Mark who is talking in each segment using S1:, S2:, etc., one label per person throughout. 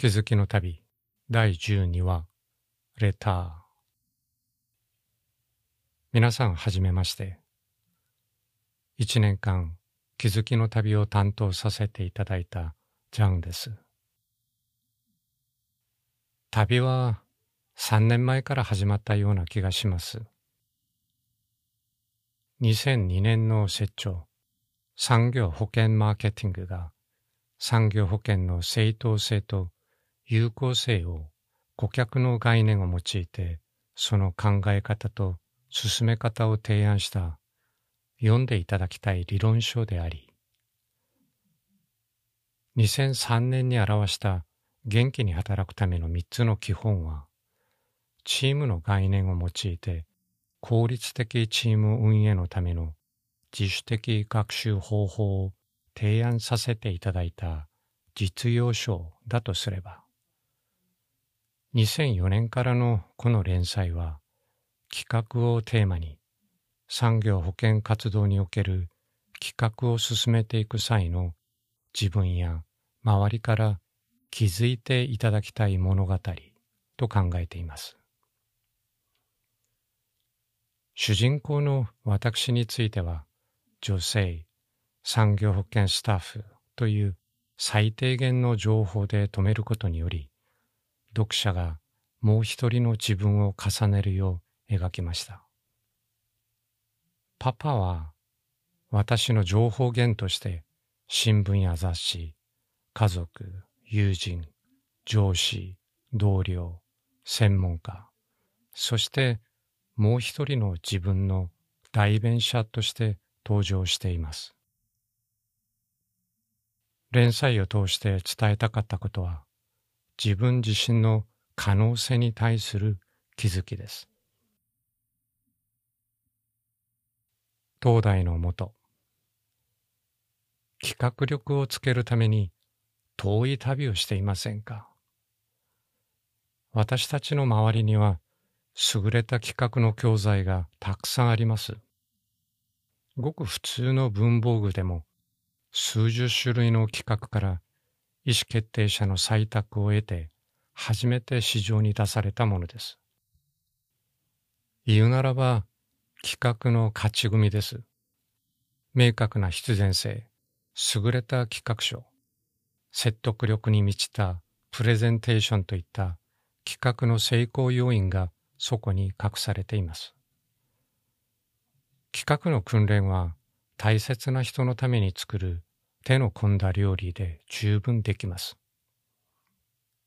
S1: 気づきの旅第12話レター。皆さんはじめまして。一年間気づきの旅を担当させていただいたジャンです。旅は3年前から始まったような気がします。2002年の設置産業保険マーケティングが産業保険の正当性と有効性を顧客の概念を用いてその考え方と進め方を提案した読んでいただきたい理論書であり2003年に表した元気に働くための3つの基本はチームの概念を用いて効率的チーム運営のための自主的学習方法を提案させていただいた実用書だとすれば2004年からのこの連載は企画をテーマに産業保険活動における企画を進めていく際の自分や周りから気づいていただきたい物語と考えています。主人公の私については女性、産業保険スタッフという最低限の情報で止めることにより読者がもう一人の自分を重ねるよう描きました。パパは私の情報源として新聞や雑誌、家族、友人、上司、同僚、専門家、そしてもう一人の自分の代弁者として登場しています。連載を通して伝えたかったことは自分自身の可能性に対する気づきです。東大のもと企画力をつけるために遠い旅をしていませんか？私たちの周りには優れた企画の教材がたくさんあります。ごく普通の文房具でも数十種類の企画から意思決定者の採択を得て初めて市場に出されたものです。言うならば企画の勝ち組です。明確な必然性、優れた企画書、説得力に満ちたプレゼンテーションといった企画の成功要因がそこに隠されています。企画の訓練は大切な人のために作る手の込んだ料理で十分できます。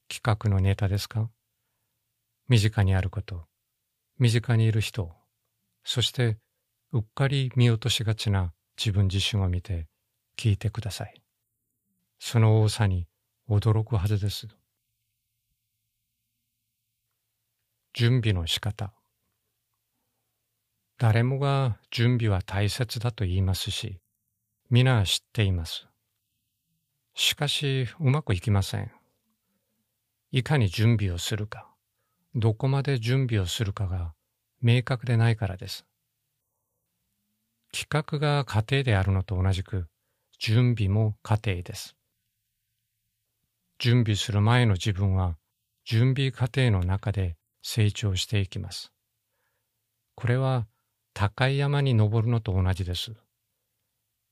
S1: 企画のネタですか？身近にあること、身近にいる人、そしてうっかり見落としがちな自分自身を見て聞いてください。その多さに驚くはずです。準備の仕方。誰もが準備は大切だと言いますし、皆知っています。しかしうまくいきません。いかに準備をするか、どこまで準備をするかが明確でないからです。企画が過程であるのと同じく、準備も過程です。準備する前の自分は、準備過程の中で成長していきます。これは高い山に登るのと同じです。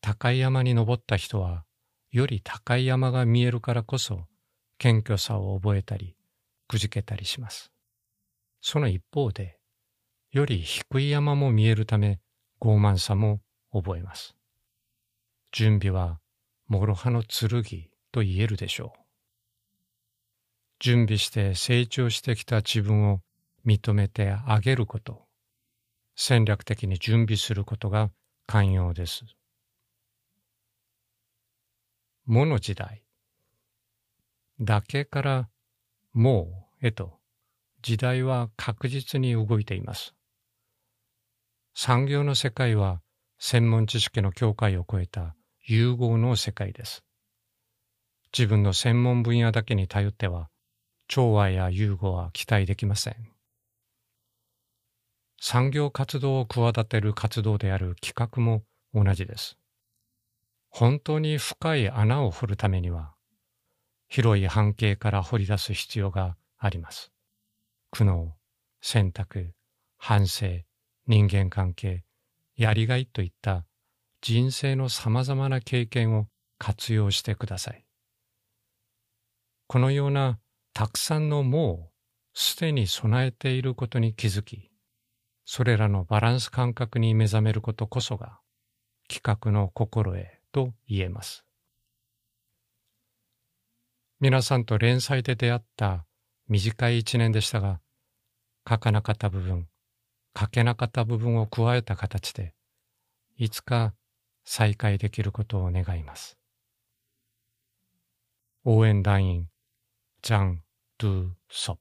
S1: 高い山に登った人はより高い山が見えるからこそ謙虚さを覚えたりくじけたりします。その一方でより低い山も見えるため傲慢さも覚えます。準備は諸刃の剣と言えるでしょう。準備して成長してきた自分を認めてあげること、戦略的に準備することが寛容です。もの時代。だけからもうへと時代は確実に動いています。産業の世界は専門知識の境界を超えた融合の世界です。自分の専門分野だけに頼っては調和や融合は期待できません。産業活動を企てる活動である企画も同じです。本当に深い穴を掘るためには、広い半径から掘り出す必要があります。苦悩、選択、反省、人間関係、やりがいといった人生の様々な経験を活用してください。このようなたくさんのもうすでに備えていることに気づき、それらのバランス感覚に目覚めることこそが企画の心得と言えます。皆さんと連載で出会った短い一年でしたが、書かなかった部分、書けなかった部分を加えた形で、いつか再会できることを願います。応援団員、ジャン・ドゥ・ソ。